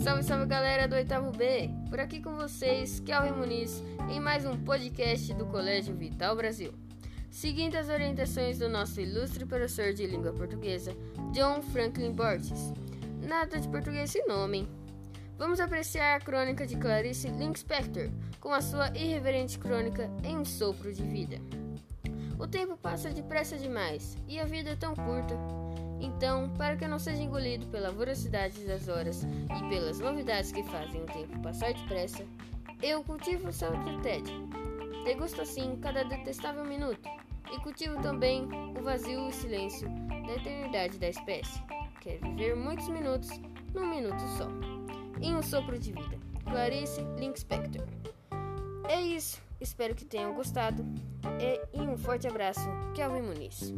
salve galera do oitavo B! Por aqui com vocês, Kelvin Muniz, em mais um podcast do Colégio Vital Brasil. Seguindo as orientações do nosso ilustre professor de língua portuguesa, John Franklin Borges. Nada de português sem nome? Vamos apreciar a crônica de Clarice Lispector com a sua irreverente crônica Em um Sopro de Vida. O tempo passa depressa demais e a vida é tão curta. Então, para que não seja engolido pela voracidade das horas e pelas novidades que fazem o tempo passar depressa, eu cultivo o céu do tédio. Degusto assim cada detestável minuto e cultivo também o vazio e silêncio da eternidade da espécie. Quer viver muitos minutos num minuto só. Em um sopro de vida. Clarice Lispector. É isso. Espero que tenham gostado. E, e um forte abraço, Kelvin Muniz.